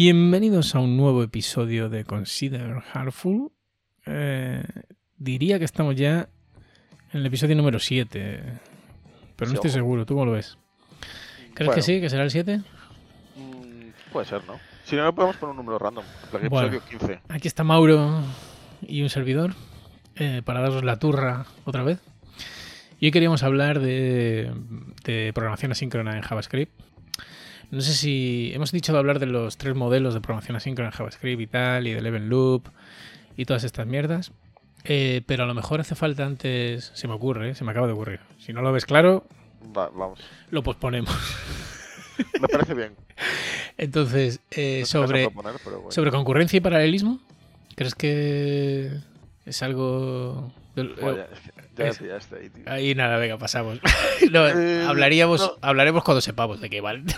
Bienvenidos a un nuevo episodio de Consider Heartful. Eh, diría que estamos ya en el episodio número 7, pero no Sí, estoy ojo. seguro. ¿Tú cómo lo ves? ¿Crees Bueno, que sí? ¿Que será el 7? mm, puede ser, ¿no? Si no, podemos poner un número random. en plan, Bueno. Episodio 15. Aquí está Mauro y un servidor eh, para daros la turra otra vez. Y hoy queríamos hablar de, de programación asíncrona en JavaScript. No sé si hemos dicho de hablar de los tres modelos de programación asíncrona en JavaScript y tal, y del event loop y todas estas mierdas. Eh, pero a lo mejor hace falta antes, se me ocurre, ¿eh? se me acaba de ocurrir. Si no lo ves claro, Va, vamos. lo posponemos. Me parece bien. Entonces, eh, No sobre, proponer, pero bueno. Sobre concurrencia y paralelismo, ¿crees que es algo... que ya es- te pillaste ahí, tío. Ahí nada, venga, pasamos. No, Eh, hablaríamos, no. hablaremos cuando sepamos de qué vale.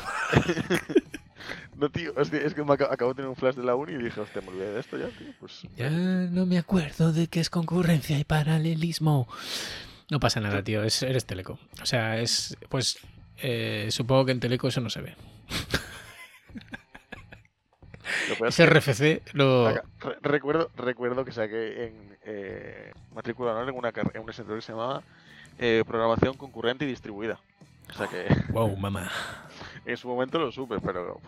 No, tío, es que, es que me acabo, acabo de tener un flash de la uni y dije, hostia, me olvidé de esto ya, tío. Pues. Ya no me acuerdo de qué es concurrencia y paralelismo. No pasa nada, tío, es, eres Teleco. O sea, es... Pues eh, supongo que en Teleco eso no se ve. Ese RFC lo... acá- re- recuerdo, recuerdo que saqué en eh, matrícula honor en una, en una que se llamaba eh, Programación Concurrente y Distribuida. O sea que Wow, mamá. en su momento lo supe, pero.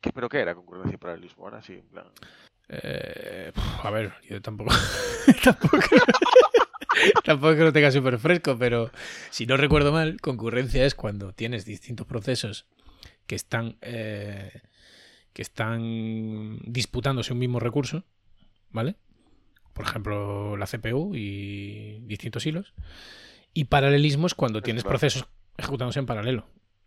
¿Qué, ¿Pero qué era concurrencia y paralelismo? Ahora sí, en plan. Eh, a ver, yo tampoco. tampoco. tampoco es que lo tenga súper fresco, pero si no recuerdo mal, concurrencia es cuando tienes distintos procesos que están. eh, que están disputándose un mismo recurso, ¿vale? Por ejemplo, la CPU y distintos hilos. Y paralelismo es cuando Es tienes procesos ejecutándose en paralelo.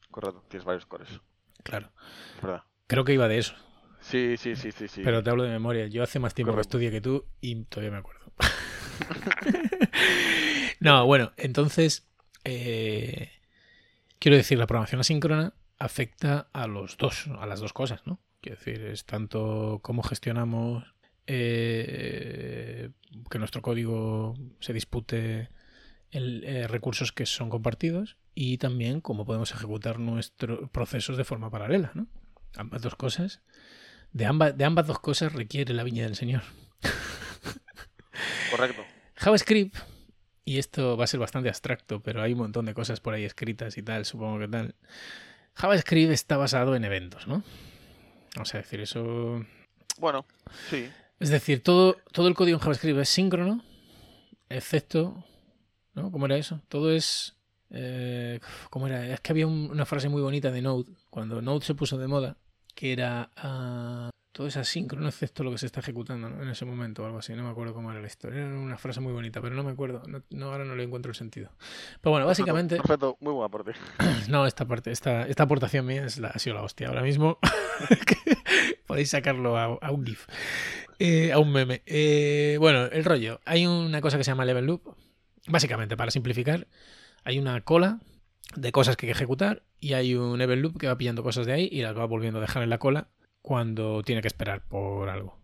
Correcto, tienes varios cores. Claro. Es verdad. Creo que iba de eso. Sí, sí, sí, sí. sí. Pero te hablo de memoria. Yo hace más tiempo que estudié que tú y todavía me acuerdo. no, bueno, entonces. eh, quiero decir, la programación asíncrona afecta a los dos, a las dos cosas, ¿no? Quiero decir, es tanto cómo gestionamos eh, que nuestro código se dispute el, eh, recursos que son compartidos y también cómo podemos ejecutar nuestros procesos de forma paralela, ¿no? Ambas dos cosas de ambas, de ambas dos cosas requiere la viña del Señor. Correcto. JavaScript, y esto va a ser bastante abstracto, pero hay un montón de cosas por ahí escritas y tal, supongo que tal. JavaScript está basado en eventos, ¿no? Vamos a decir eso. Bueno, sí. Es decir, todo, todo el código en JavaScript es síncrono, excepto. ¿No? ¿Cómo era eso? Todo es. eh, ¿Cómo era? Es que había un- una frase muy bonita de Node, cuando Node se puso de moda, que era. ah, todo es asíncrono, excepto lo que se está ejecutando ¿no? en ese momento o algo así. No me acuerdo cómo era la historia. Era una frase muy bonita, pero no me acuerdo. No, no, ahora no le encuentro el sentido. Pero bueno, básicamente. Perfecto, muy buen aporte. No, esta parte, esta, esta aportación mía es la, ha sido la hostia. Ahora mismo podéis sacarlo a, a un GIF, eh, a un meme. Eh, bueno, el rollo. Hay una cosa que se llama level loop. Básicamente, para simplificar, hay una cola de cosas que hay que ejecutar y hay un event loop que va pillando cosas de ahí y las va volviendo a dejar en la cola cuando tiene que esperar por algo.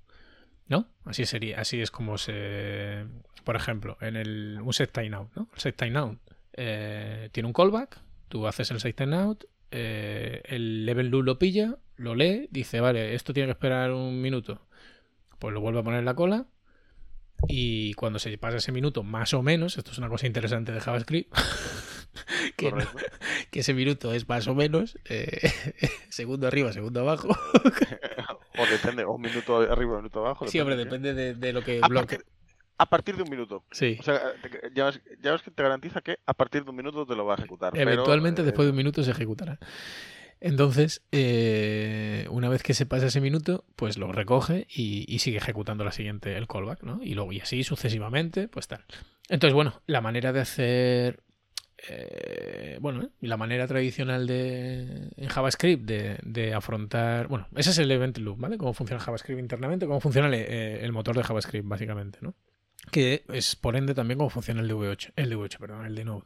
¿No? Así sería, así es como se. Por ejemplo, en el un set timeout, ¿no? El set timeout eh, tiene un callback, tú haces el set timeout, eh, el level loop lo pilla, lo lee, dice, vale, esto tiene que esperar un minuto. Pues lo vuelve a poner en la cola. Y cuando se pasa ese minuto, más o menos, esto es una cosa interesante de JavaScript, que, no- Correcto. que ese minuto es más o menos, eh, segundo arriba, segundo abajo. o depende, o un minuto arriba, un minuto abajo. Sí, hombre, ¿sí? depende de, de lo que A bloque. partir, a partir de un minuto. Sí. O sea, ya ves, ya ves que te garantiza que a partir de un minuto te lo va a ejecutar. pero, Eventualmente, eh, después de un minuto, se ejecutará. Entonces, eh, una vez que se pasa ese minuto, pues lo recoge y, y sigue ejecutando la siguiente, el callback, ¿no? Y luego, y así sucesivamente, pues tal. Entonces, bueno, la manera de hacer. Eh, bueno, ¿eh? la manera tradicional de en JavaScript de, de afrontar. Bueno, ese es el event loop, ¿vale? Cómo funciona JavaScript internamente, cómo funciona el, eh, el motor de JavaScript, básicamente, ¿no? Que es por ende también cómo funciona el de V8, el de V8, perdón, el de Node.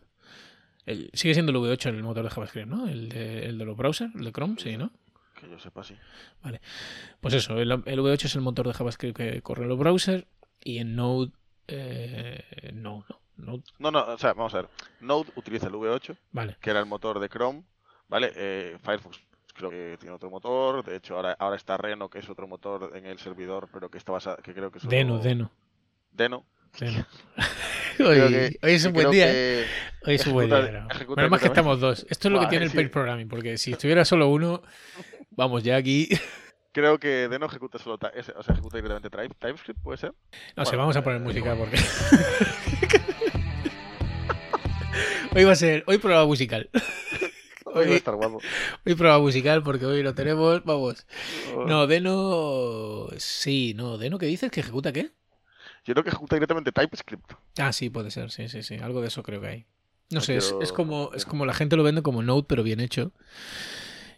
El- sigue siendo el V8 el motor de JavaScript, ¿no? El de, el de los browsers, el de Chrome, sí, ¿no? Que yo sepa, sí. Pues eso, el, el V8 es el motor de JavaScript que corre en los browsers y en Node eh, no, no, Node, No, no, o sea, vamos a ver. Node utiliza el V8, vale, que era el motor de Chrome, ¿vale? Eh, Firefox creo que tiene otro motor. De hecho, ahora, ahora está Reno, que es otro motor en el servidor, pero que está basado, que creo que es otro- Deno, Deno. Deno. Hoy, que- hoy es un buen día. que- ¿eh? Hoy es un buen día. Menos mal que estamos dos. Esto es lo que tiene el sí. pair programming, porque si estuviera solo uno, vamos, ya aquí. Creo que Deno ejecuta solo, o sea, ejecuta directamente Type- TypeScript, ¿puede ser? No sé, vamos a eh, poner música porque. hoy va a ser. Hoy prueba musical. Hoy va a estar guapo. Hoy prueba musical porque hoy lo tenemos. Vamos. Oh. No, Deno. Sí, no. ¿Deno qué dices? ¿Que ejecuta qué? Yo creo que ejecuta directamente TypeScript. Ah, sí, puede ser. Sí, sí, sí. Algo de eso creo que hay. No No sé, es, quiero- es como, es como la gente lo vende como Node, pero bien hecho.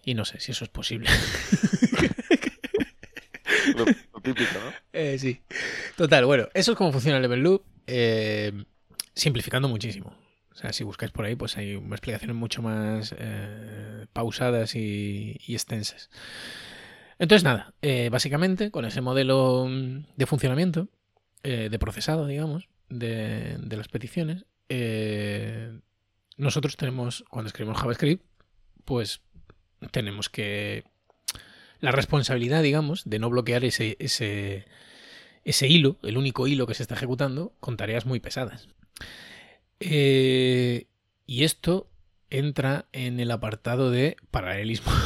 Y no sé si eso es posible. Lo, lo típico, ¿no? Eh, sí. Total, bueno, eso es cómo funciona el Level Loop. eh, simplificando muchísimo. Si buscáis por ahí, pues hay explicaciones mucho más eh, pausadas y, extensas. Entonces, nada, eh, básicamente con ese modelo mm, de funcionamiento, eh, de procesado, digamos, de, de las peticiones, nosotros tenemos, cuando escribimos JavaScript, pues tenemos que la responsabilidad, digamos, de no bloquear ese, ese, ese hilo, el único hilo que se está ejecutando, con tareas muy pesadas. Eh, y esto entra en el apartado de paralelismo.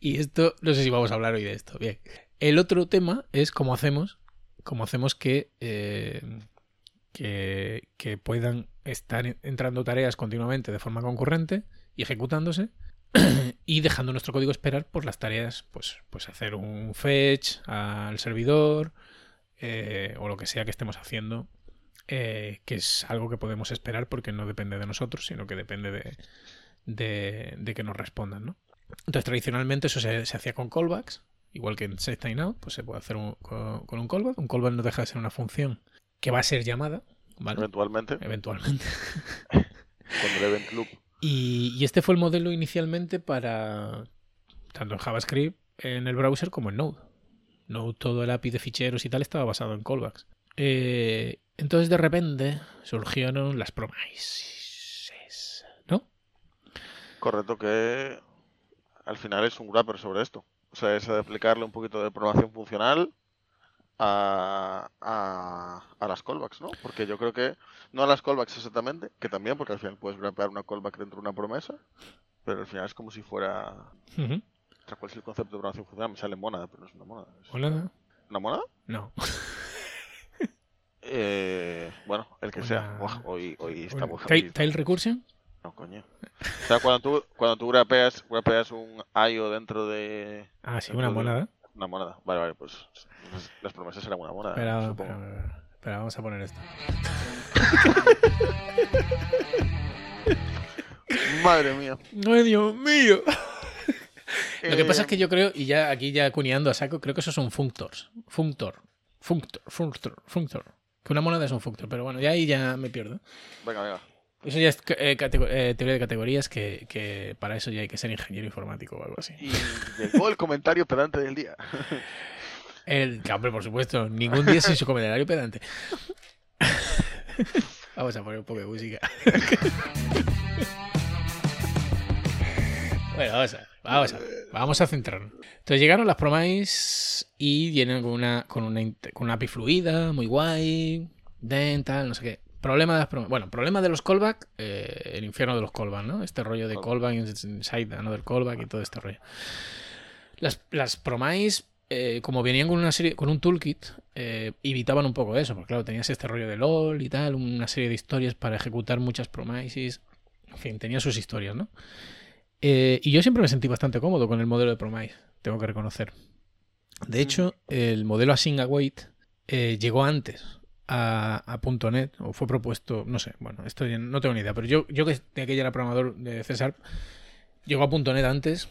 Y esto, no sé si vamos a hablar hoy de esto. Bien. El otro tema es cómo hacemos, cómo hacemos que, eh, que, que puedan estar entrando tareas continuamente de forma concurrente y ejecutándose y dejando nuestro código esperar por las tareas, pues, pues hacer un fetch al servidor eh, o lo que sea que estemos haciendo, eh, que es algo que podemos esperar porque no depende de nosotros, sino que depende de, de, de que nos respondan, ¿no? Entonces, tradicionalmente eso se, se hacía con callbacks, igual que en setTimeout, pues se puede hacer un- con, con un callback. Un callback no deja de ser una función que va a ser llamada, ¿vale? Eventualmente, Eventualmente. el event loop. Y, y este fue el modelo inicialmente para tanto en JavaScript en el browser como en Node. Node, todo el API de ficheros y tal estaba basado en callbacks. Eh, entonces de repente surgieron las promises, ¿no? Correcto, que al final es un wrapper sobre esto. O sea, es aplicarle un poquito de programación funcional a, a, a las callbacks, ¿no? Porque yo creo que, no a las callbacks exactamente, que también, porque al final puedes wrapear una callback dentro de una promesa, pero al final es como si fuera... O sea, ¿Cuál es el concepto de programación funcional? Me sale mónada, pero no es una mónada. es- Hola. ¿Una mónada? No. Eh, bueno, el que sea. Hoy, hoy estamos... tail, tail recursion. No, coño. O sea, cuando tú, cuando tú wrapeas, wrapeas un IO dentro de Ah, sí, una de- monada. una moneda. Vale, vale, pues las- las promesas serán una moneda. Espera, supongo. espera, espera, vamos a poner esto. Madre mía. ¡Ay, Dios mío! Lo que pasa es que Eh, yo creo, y ya aquí ya cuneando a saco, creo que esos son functors. Functor. Functor. Functor. Functor. Que una moneda es un functor, pero bueno, ya ahí ya me pierdo. Venga, venga. Eso ya es eh, eh, teoría de categorías que, que para eso ya hay que ser ingeniero informático o algo así. Y llegó el comentario pedante del día. El hombre, por supuesto, ningún día sin su comentario pedante. Vamos a poner un poco de música. bueno, vamos a, vamos a, vamos a centrarnos. Entonces llegaron las promise y vienen con una, con una, con una API fluida, muy guay, dental, no sé qué. Problema de las promise. Bueno, problema de los callback, eh, el infierno de los callback, ¿no? Este rollo de callback inside another callback y todo este rollo. Las, las promise, eh, como venían con una serie, con un toolkit, eh, evitaban un poco eso, porque claro, tenías este rollo de LOL y tal, una serie de historias para ejecutar muchas promises. En fin, tenía sus historias, ¿no? Eh, y yo siempre me sentí bastante cómodo con el modelo de promise, tengo que reconocer. De hecho, el modelo async await eh, llegó antes a, a .NET, o fue propuesto, no sé, bueno, esto no tengo ni idea, pero yo, yo que de aquella era programador de César, llegó a .NET antes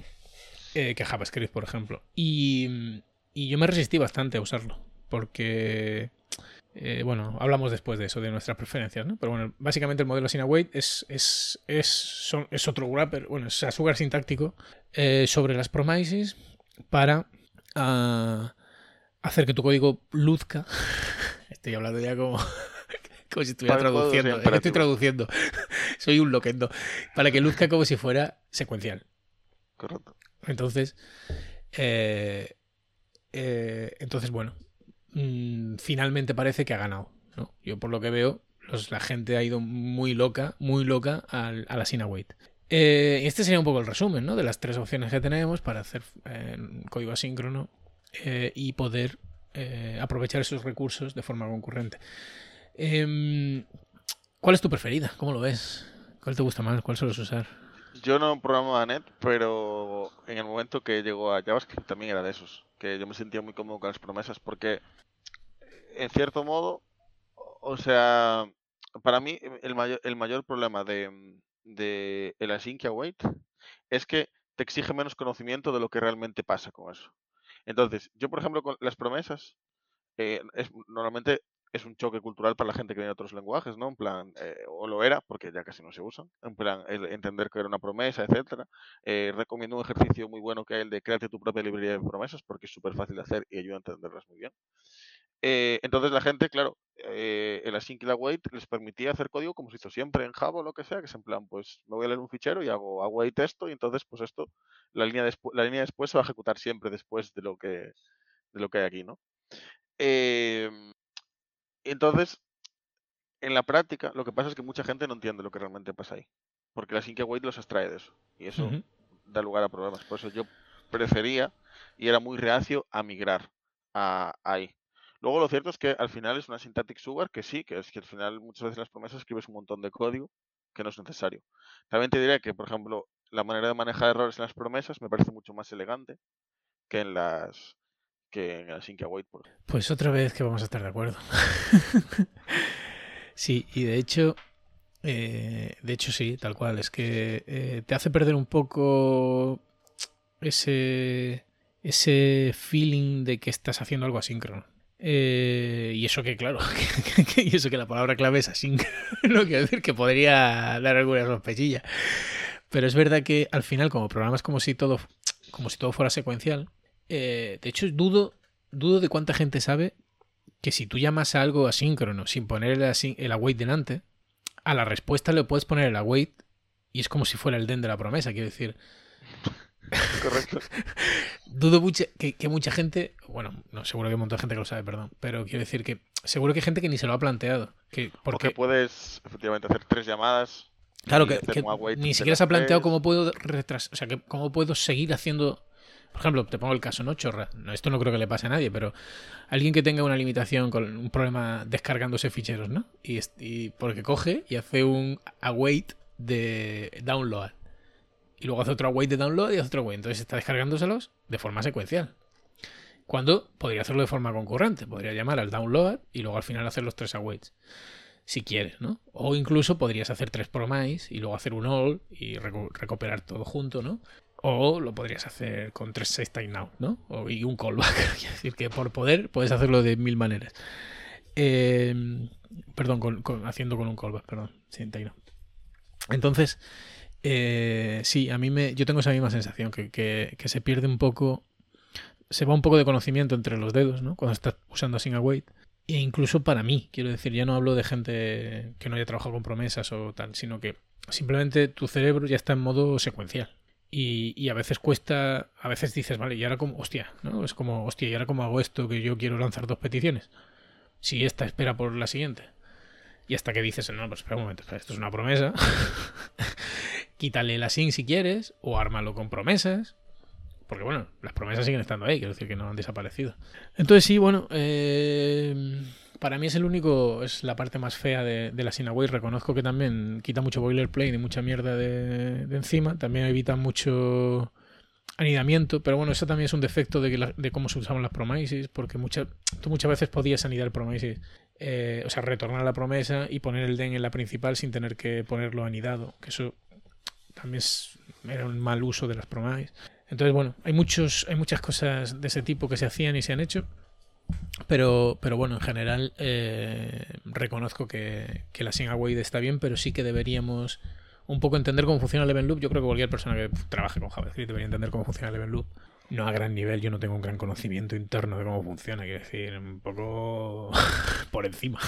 eh, que JavaScript, por ejemplo. Y, y yo me resistí bastante a usarlo, porque, eh, bueno, hablamos después de eso, de nuestras preferencias, ¿no? Pero bueno, básicamente el modelo async await es, es, es, son- es otro wrapper, bueno, es sugar sintáctico eh, sobre las promises para ah, hacer que tu código luzca. Estoy hablando ya como, como si estuviera Para traduciendo. Es que estoy imperativo. traduciendo. Soy un loquendo. Para que luzca como si fuera secuencial. Correcto. Entonces, eh, eh, entonces bueno, mm, finalmente parece que ha ganado. Yo por lo que veo, la gente ha ido muy loca, muy loca al, a la Sinawait. Eh, este sería un poco el resumen ¿no? de las tres opciones que tenemos para hacer eh, código asíncrono eh, y poder aprovechar esos recursos de forma concurrente. Em, ¿Cuál es tu preferida? ¿Cómo lo ves? ¿Cuál te gusta más? ¿Cuál sueles usar? Yo no programo a .NET, pero en el momento que llegó a JavaScript también era de esos. Que yo me sentía muy cómodo con las promesas porque, en cierto modo, o sea, para mí el mayor, el mayor problema de, de el async await es que te exige menos conocimiento de lo que realmente pasa con eso. Entonces, yo por ejemplo con las promesas, eh, es, normalmente es un choque cultural para la gente que viene de otros lenguajes, ¿no? En plan, eh, o lo era, porque ya casi no se usan, en plan, el entender que era una promesa, etcétera. Eh, recomiendo un ejercicio muy bueno que es el de créate tu propia librería de promesas, porque es súper fácil de hacer y ayuda a entenderlas muy bien. Eh, entonces la gente, claro, eh, el async y la await les permitía hacer código como se hizo siempre en Java o lo que sea, que es en plan, pues me voy a leer un fichero y hago await esto y entonces pues esto, la línea, la línea después se va a ejecutar siempre después de lo que, de lo que hay aquí, ¿no? Eh, entonces, en la práctica, lo que pasa es que mucha gente no entiende lo que realmente pasa ahí. Porque la sync await los extrae de eso. Y eso uh -huh. da lugar a problemas. Por eso yo prefería y era muy reacio a migrar a ahí. Luego lo cierto es que al final es una syntactic sugar que sí, que es que al final muchas veces las promesas escribes un montón de código que no es necesario. También te diré que, por ejemplo, la manera de manejar errores en las promesas me parece mucho más elegante que en las que en el sync await. Pues otra vez que vamos a estar de acuerdo. sí, y de hecho, eh, de hecho sí, tal cual, es que eh, te hace perder un poco ese ese feeling de que estás haciendo algo asíncrono. Eh, y eso que, claro, y eso que la palabra clave es así, no quiero decir que podría dar alguna sospechilla. Pero es verdad que al final, como programas como si todo, como si todo fuera secuencial, eh, de hecho dudo, dudo de cuánta gente sabe que si tú llamas a algo asíncrono sin poner el, el await delante, a la respuesta le puedes poner el await y es como si fuera el den de la promesa, quiero decir. Correcto. Dudo mucho que, que, mucha gente, bueno, no, seguro que hay un montón de gente que lo sabe, perdón, pero quiero decir que seguro que hay gente que ni se lo ha planteado. Que, porque puedes efectivamente hacer tres llamadas. Claro, que, que ni siquiera se ha planteado cómo puedo retrasar, o sea, que cómo puedo seguir haciendo. Por ejemplo, te pongo el caso, ¿no? Chorra. No, esto no creo que le pase a nadie, pero alguien que tenga una limitación con un problema descargándose ficheros, ¿no? Y, y porque coge y hace un await de download y luego hace otro await de download y hace otro await. Entonces está descargándoselos de forma secuencial. Cuando podría hacerlo de forma concurrente. Podría llamar al download y luego al final hacer los tres awaits. Si quieres, ¿no? O incluso podrías hacer tres promise y luego hacer un all y recu recuperar todo junto, ¿no? O lo podrías hacer con tres save time now, ¿no? O, y un callback. es decir, que por poder puedes hacerlo de mil maneras. Eh, perdón, con, haciendo con un callback, perdón. Sin now. Entonces, eh, sí, a mí me, yo tengo esa misma sensación, que, que, se pierde un poco, se va un poco de conocimiento entre los dedos, ¿no? Cuando estás usando Async Await. E incluso para mí, quiero decir, ya no hablo de gente que no haya trabajado con promesas o tal, sino que simplemente tu cerebro ya está en modo secuencial. Y, y, a veces cuesta, a veces dices, vale, y ahora como, hostia, ¿no? Es como, hostia, ¿y ahora cómo hago esto que yo quiero lanzar dos peticiones? Si esta espera por la siguiente. Y hasta que dices, no, pues espera un momento, esto es una promesa. quítale el async si quieres, o ármalo con promesas. Porque bueno, las promesas siguen estando ahí, quiero decir que no han desaparecido. Entonces sí, bueno, eh, para mí es el único, es la parte más fea de, de la Sinaway. Reconozco que también quita mucho boilerplate y mucha mierda de, encima. También evita mucho anidamiento, pero bueno, eso también es un defecto de, que la, cómo se usaban las promises, porque tú muchas veces podías anidar promises, eh, o sea, retornar la promesa y poner el den en la principal sin tener que ponerlo anidado, que eso también era un mal uso de las promises. Entonces, bueno, hay, muchos, hay muchas cosas de ese tipo que se hacían y se han hecho. Pero, pero bueno, en general eh, reconozco que, que la Singaway está bien, pero sí que deberíamos un poco entender cómo funciona el event loop. Yo creo que cualquier persona que trabaje con JavaScript debería entender cómo funciona el event loop. No a gran nivel, yo no tengo un gran conocimiento interno de cómo funciona, quiero decir, un poco por encima.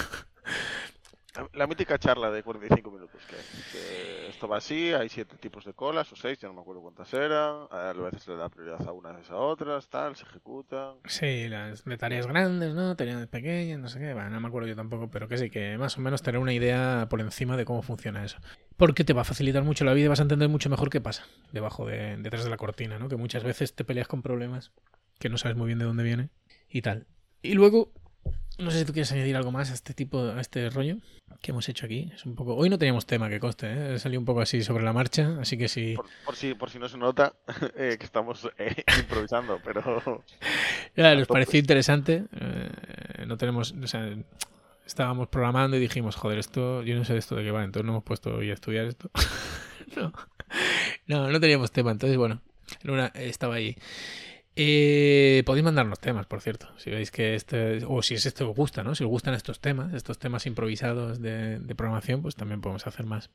La mítica charla de 45 minutos que, que esto va así, hay siete tipos de colas o seis, ya no me acuerdo cuántas eran, a veces le da prioridad a unas a otras, tal, se ejecutan. Sí, las de tareas grandes, ¿no? Tareas pequeñas, no sé qué, bueno, no me acuerdo yo tampoco, pero que sí, que más o menos tener una idea por encima de cómo funciona eso. Porque te va a facilitar mucho la vida y vas a entender mucho mejor qué pasa debajo de, detrás de la cortina, ¿no? Que muchas veces te peleas con problemas que no sabes muy bien de dónde viene y tal. Y luego, no sé si tú quieres añadir algo más a este tipo, a este rollo que hemos hecho aquí. Es un poco. Hoy no teníamos tema que coste, ¿eh? salió un poco así sobre la marcha, así que sí. Por, por si, por si no se nota eh, que estamos eh, improvisando, pero. Ya, nos pareció interesante. Eh, no tenemos. O sea, estábamos programando y dijimos, joder, esto, yo no sé de esto de qué va, entonces no hemos puesto hoy a estudiar esto. no. no, no teníamos tema, entonces bueno, era una, estaba ahí. Eh, podéis mandarnos temas, por cierto, si veis que este, o si es esto os gusta, ¿no? Si os gustan estos temas, estos temas improvisados de, de programación, pues también podemos hacer más.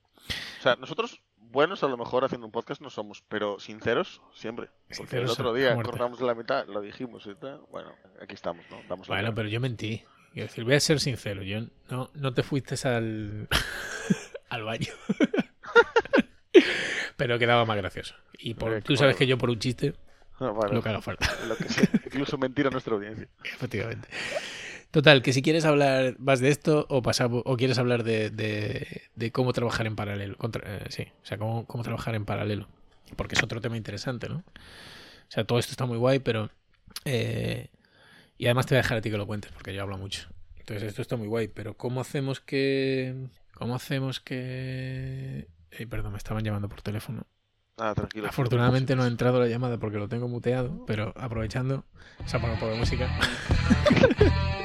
O sea, nosotros buenos a lo mejor haciendo un podcast no somos, pero sinceros siempre. Porque Sinceros el otro día cortamos la mitad, lo dijimos y tal. Bueno, aquí estamos, ¿no? Damos la Bueno, pero yo mentí. Quiero decir, voy a ser sincero, yo no, no te fuiste al, al baño. pero quedaba más gracioso. Y por, tú sabes que yo por un chiste, Lo que haga falta. Lo que sea. Incluso mentir a nuestra audiencia. Efectivamente. Total, que si quieres hablar más de esto o pasamos, o quieres hablar de, de- de cómo trabajar en paralelo. contra- eh, sí, o sea, cómo, cómo trabajar en paralelo. Porque es otro tema interesante, ¿no? O sea, todo esto está muy guay, pero... eh, y además te voy a dejar a ti que lo cuentes, porque yo hablo mucho. Entonces esto está muy guay, pero ¿cómo hacemos que... ¿Cómo hacemos que... Perdón, me estaban llamando por teléfono. Ah, tranquilo. Afortunadamente no ha entrado la llamada porque lo tengo muteado, pero aprovechando, se ha un poco de música.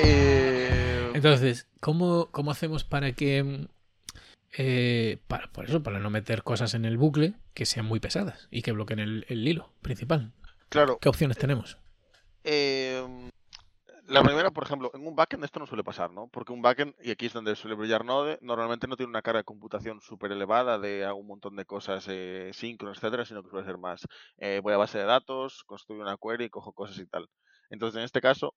Eh, Entonces, ¿cómo, cómo hacemos para que... eh, para, por eso, para no meter cosas en el bucle que sean muy pesadas y que bloqueen el, el hilo principal? claro, ¿Qué opciones tenemos? eh, la primera, por ejemplo, en un backend esto no suele pasar, ¿no? Porque un backend, y aquí es donde suele brillar Node, normalmente no tiene una carga de computación súper elevada de un montón de cosas eh, síncronas, etcétera, sino que suele ser más, eh, voy a base de datos, construyo una query, cojo cosas y tal. Entonces, en este caso,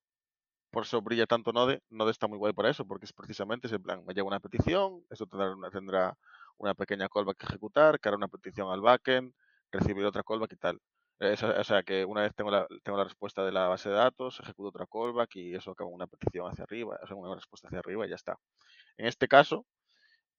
por eso brilla tanto Node. Node está muy guay para eso, porque es precisamente ese plan. Me llega una petición, eso tendrá una, tendrá una pequeña callback que ejecutar, que hará una petición al backend, recibir otra callback y tal. Esa- O sea, que una vez tengo la, tengo la respuesta de la base de datos, ejecuto otra callback y eso acaba una petición hacia arriba, o sea, una respuesta hacia arriba y ya está. En este caso,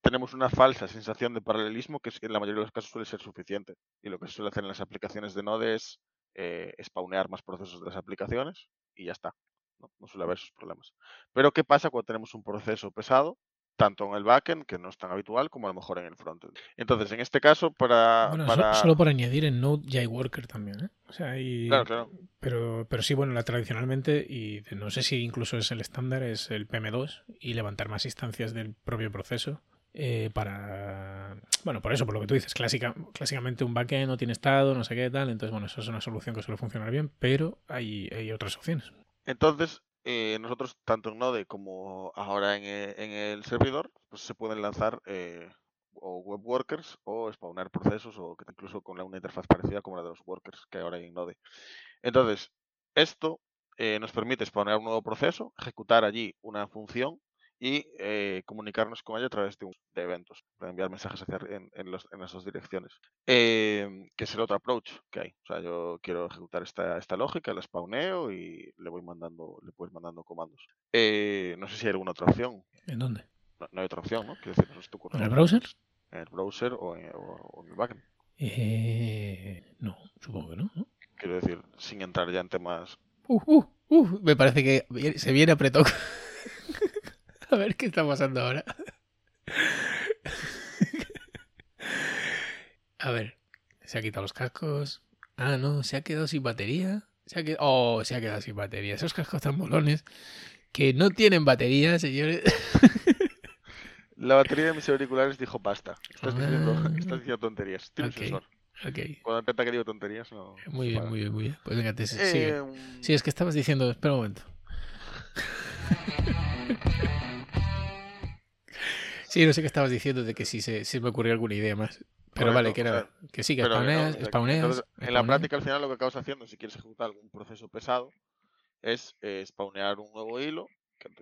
tenemos una falsa sensación de paralelismo que es- en la mayoría de los casos suele ser suficiente. Y lo que se suele hacer en las aplicaciones de Node es eh, spawnear más procesos de las aplicaciones y ya está. No, no suele haber esos problemas. Pero ¿qué pasa cuando tenemos un proceso pesado? Tanto en el backend, que no es tan habitual, como a lo mejor en el frontend. Entonces, en este caso, para... Bueno, para... solo por añadir en Node ya hay worker también, ¿eh? O sea, hay... Claro, claro. Pero, pero sí, bueno, la tradicionalmente, y no sé si incluso es el estándar, es el PM2 y levantar más instancias del propio proceso eh, para... Bueno, por eso, por lo que tú dices, clásica, clásicamente un backend no tiene estado, no sé qué tal, entonces, bueno, eso es una solución que suele funcionar bien, pero hay, hay otras opciones. Entonces, eh, nosotros, tanto en Node como ahora en, e- en el servidor, pues se pueden lanzar eh, o web workers o spawnar procesos o que incluso con una interfaz parecida como la de los workers que ahora hay en Node. Entonces, esto eh, nos permite spawnar un nuevo proceso, ejecutar allí una función y eh, comunicarnos con ella a través de, un- de eventos, para enviar mensajes hacia, en, en los- en las dos direcciones. Eh, que es el otro approach que hay. O sea, yo quiero ejecutar esta, esta lógica, la spawneo y le voy mandando, le puedes mandando comandos. Eh, no sé si hay alguna otra opción. ¿En dónde? No, no hay otra opción, ¿no? Quiero decir, no te ocurre ¿En el browser? En el browser o en, o- o en el backend. Eh, no, supongo que no. ¿no? Quiero decir, sin entrar ya en temas. Uh, uh, uh, me parece que se viene apretado. A ver qué está pasando ahora. A ver, se ha quitado los cascos. Ah, no, se ha quedado sin batería. Se ha quedado... Oh, se ha quedado sin batería. Esos cascos tan molones que no tienen batería, señores. La batería de mis auriculares dijo basta. Estás diciendo, Ah. estás diciendo tonterías. Tiene un Ok. sensor. ok, Cuando intenta que digo tonterías, no. muy bien, para. muy bien, muy bien. Pues venga, te sigue. Eh, Sí, es que estabas diciendo, espera un momento. Sí, no sé qué estabas diciendo de que si se, me ocurrió alguna idea más. Pero Correcto, vale, que o era sea, que sí, que que no, spawneas, en la práctica, al final, lo que acabas haciendo, si quieres ejecutar algún proceso pesado, es eh, spawnear un nuevo hilo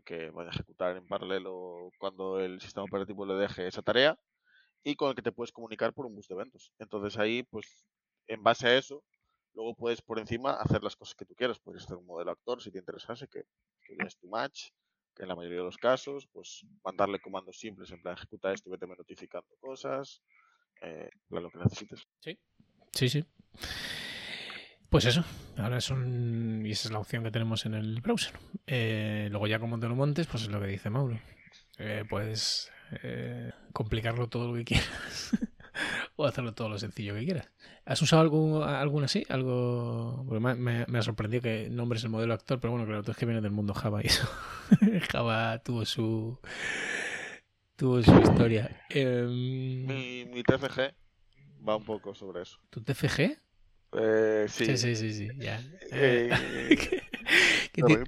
que, vaya a ejecutar en paralelo cuando el sistema operativo le deje esa tarea y con el que te puedes comunicar por un bus de eventos. Entonces ahí, pues, en base a eso, luego puedes por encima hacer las cosas que tú quieras. Puedes hacer un modelo actor si te interesase, que, que es tu match, que en la mayoría de los casos, pues mandarle comandos simples en plan ejecuta esto y vete notificando cosas, eh, lo que necesites. Sí, sí, sí. Pues eso, ahora son. Y esa es la opción que tenemos en el browser. Eh, luego, ya como te lo montes, pues es lo que dice Mauro. Eh, puedes eh, complicarlo todo lo que quieras o hacerlo todo lo sencillo que quieras. ¿Has usado algún, algún así? Algo. me, ha sorprendido que nombres el modelo actor, pero bueno, claro, tú es que viene del mundo Java y eso. Java tuvo su. tuvo su historia. Em, mi, mi TFG va un poco sobre eso. ¿Tu TFG? Eh, sí. sí. sí, sí, ya. Eh,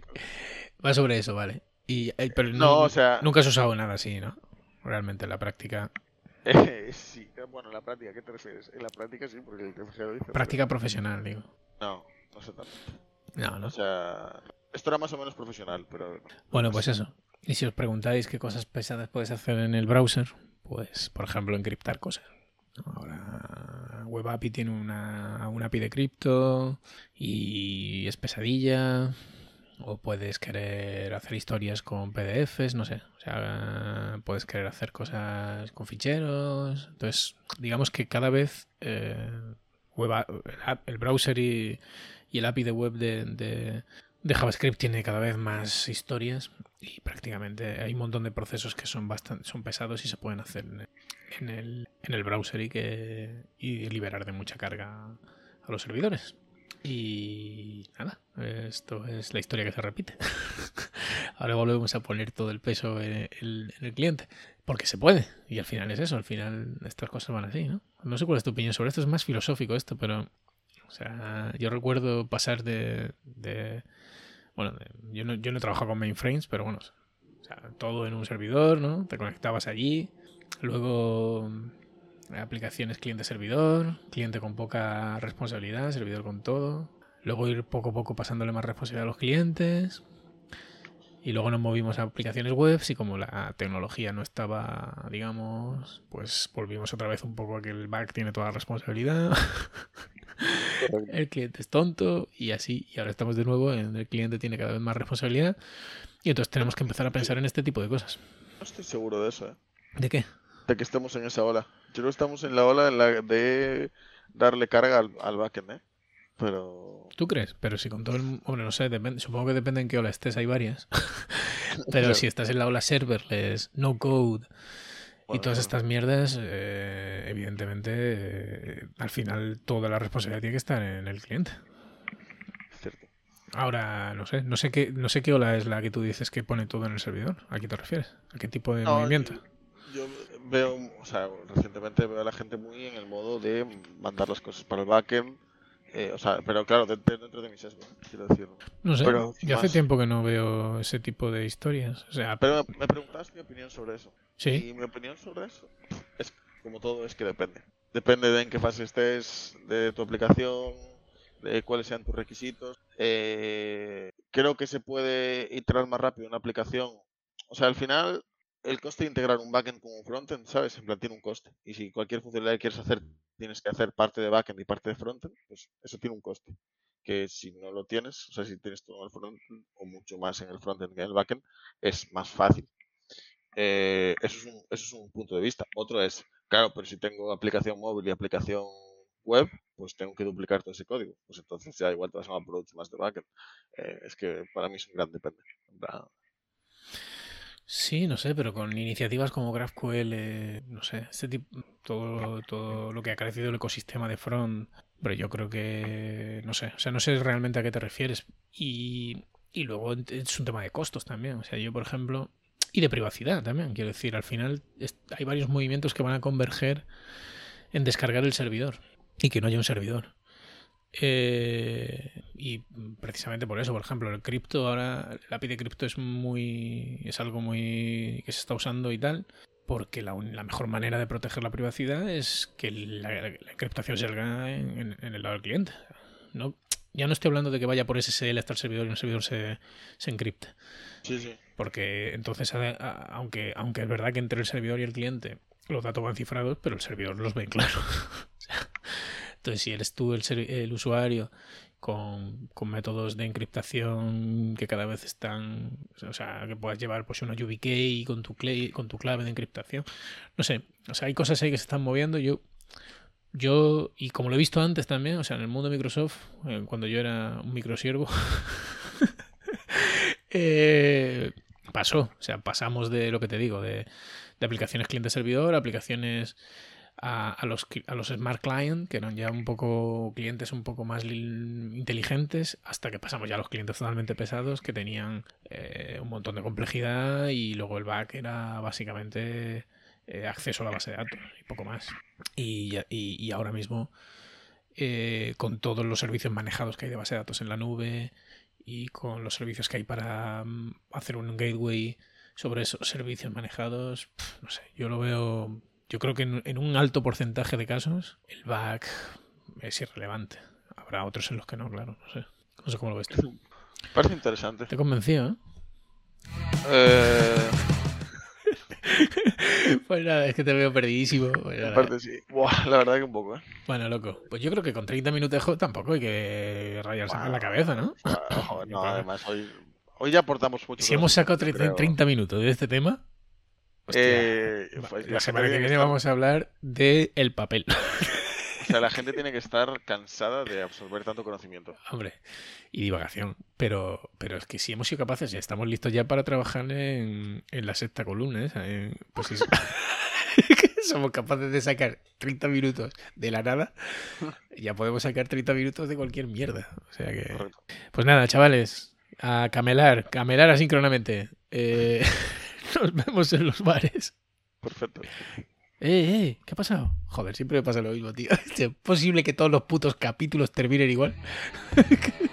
va sobre eso, vale. Y, eh, no, o sea... nunca has usado nada así, ¿no? Realmente en la práctica. sí, bueno, en la práctica, ¿qué te refieres? En la práctica sí, porque el TFG lo dice. Práctica profesional, digo. No, no sé tanto. No, no. O sea, esto era más o menos profesional, pero. Bueno, pues eso. Y si os preguntáis qué cosas pesadas puedes hacer en el browser, pues, por ejemplo, encriptar cosas. Ahora WebAPI tiene una, una API de cripto y es pesadilla. O puedes querer hacer historias con PDFs, no sé. O sea, puedes querer hacer cosas con ficheros. Entonces, digamos que cada vez eh, el browser y, el API de web de, de JavaScript tiene cada vez más historias y prácticamente hay un montón de procesos que son bastante son pesados y se pueden hacer en el, en el browser y que y liberar de mucha carga a los servidores. Y nada, esto es la historia que se repite. Ahora volvemos a poner todo el peso en el, en el, cliente. Porque se puede. Y al final es eso. Al final estas cosas van así, ¿no? No sé cuál es tu opinión sobre esto. Es más filosófico esto, pero... O sea, yo recuerdo pasar de bueno, yo no, yo no he trabajado con mainframes, pero bueno, o sea, todo en un servidor, ¿no? Te conectabas allí. Luego aplicaciones cliente-servidor, cliente con poca responsabilidad, servidor con todo. Luego ir poco a poco pasándole más responsabilidad a los clientes. Y luego nos movimos a aplicaciones web y como la tecnología no estaba, digamos, pues volvimos otra vez un poco a que el back tiene toda la responsabilidad. el cliente es tonto y así. Y ahora estamos de nuevo en el cliente tiene cada vez más responsabilidad. Y entonces tenemos que empezar a pensar en este tipo de cosas. No estoy seguro de eso, ¿eh? ¿De qué? De que estemos en esa ola. Yo creo que estamos en la ola de darle carga al, al backend, ¿eh? Pero... ¿Tú crees? Pero si con todo el... Hombre, no sé, depende, supongo que depende en qué ola estés, hay varias. Pero si estás en la ola serverless, no code y todas estas mierdas, eh, evidentemente, eh, al final toda la responsabilidad tiene que estar en el cliente. Cierto. Ahora, no sé, no sé qué, no sé qué ola es la que tú dices que pone todo en el servidor. ¿A qué te refieres? ¿A qué tipo de movimiento? Yo, veo, o sea, recientemente veo a la gente muy en el modo de mandar las cosas para el backend eh, o sea, pero claro, dentro de mi sesgo, quiero decirlo. No sé, yo hace tiempo que no veo ese tipo de historias. O sea, pero me, preguntabas mi opinión sobre eso. Sí. Y mi opinión sobre eso es, como todo, es que depende. Depende de en qué fase estés, de tu aplicación, de cuáles sean tus requisitos. Eh, creo que se puede iterar más rápido una aplicación. O sea, al final, el coste de integrar un backend con un frontend, ¿sabes? En plan, tiene un coste. Y si cualquier funcionalidad que quieres hacer tienes que hacer parte de backend y parte de frontend, pues eso tiene un coste. Que si no lo tienes, o sea, si tienes todo en el frontend o mucho más en el frontend que en el backend, es más fácil. Eh, eso, es un, eso es un punto de vista. Otro es, claro, pero si tengo aplicación móvil y aplicación web, pues tengo que duplicar todo ese código. Pues entonces ya igual te vas a un approach más de backend. Eh, es que para mí es un gran depende. Sí, no sé, pero con iniciativas como GraphQL, eh, no sé, este tipo, todo, todo lo que ha crecido el ecosistema de front, pero yo creo que, no sé, o sea, no sé realmente a qué te refieres. Y, y luego es un tema de costos también, o sea, yo, por ejemplo, y de privacidad también, quiero decir, al final hay varios movimientos que van a converger en descargar el servidor y que no haya un servidor. Eh, y precisamente por eso, por ejemplo, el cripto ahora, el API de cripto es muy. es algo muy. que se está usando y tal. Porque la, la mejor manera de proteger la privacidad es que la, encriptación se haga en, el lado del cliente. No, ya no estoy hablando de que vaya por SSL hasta el servidor y el servidor se, se encripte. Sí, sí. Porque entonces, aunque, aunque es verdad que entre el servidor y el cliente los datos van cifrados, pero el servidor los ve claro. entonces, si eres tú el, usuario con, métodos de encriptación que cada vez están, o sea, que puedas llevar pues una YubiKey con tu, con tu clave de encriptación. No sé, o sea, hay cosas ahí que se están moviendo. Yo, yo, y como lo he visto antes también, o sea, en el mundo de Microsoft, eh, cuando yo era un microsiervo, eh, pasó, o sea, pasamos de lo que te digo, de, de aplicaciones cliente-servidor, aplicaciones a, los, a los Smart Client, que eran ya un poco clientes un poco más inteligentes, hasta que pasamos ya a los clientes totalmente pesados que tenían eh, un montón de complejidad y luego el back era básicamente eh, acceso a la base de datos y poco más. Y, y, ahora mismo, eh, con todos los servicios manejados que hay de base de datos en la nube y con los servicios que hay para mm, hacer un gateway sobre esos servicios manejados, no sé, yo lo veo yo creo que en, un alto porcentaje de casos el back es irrelevante. Habrá otros en los que no, claro, no sé. No sé cómo lo ves tú. Parece interesante. Te he convencido, ¿eh? eh... pues nada, es que te veo perdidísimo. Pues Aparte sí. Buah, la verdad que un poco, ¿eh? Bueno, loco. Pues yo creo que con 30 minutos de juego tampoco hay que rayarse en la cabeza, ¿no? no, además hoy, hoy ya aportamos mucho. Si hemos sacado 30 minutos de este tema, eh, la semana que viene vamos a hablar de el papel. O sea, la gente tiene que estar cansada de absorber tanto conocimiento. Hombre, y divagación. Pero, pero es que si hemos sido capaces, ya estamos listos ya para trabajar en, la sexta columna. pues somos capaces de sacar 30 minutos de la nada, ya podemos sacar 30 minutos de cualquier mierda. O sea que. Pues nada, chavales, a camelar, camelar asíncronamente. Eh. Nos vemos en los bares. Perfecto. Eh, eh, ¿qué ha pasado? Joder, siempre me pasa lo mismo, tío. ¿Es posible que todos los putos capítulos terminen igual?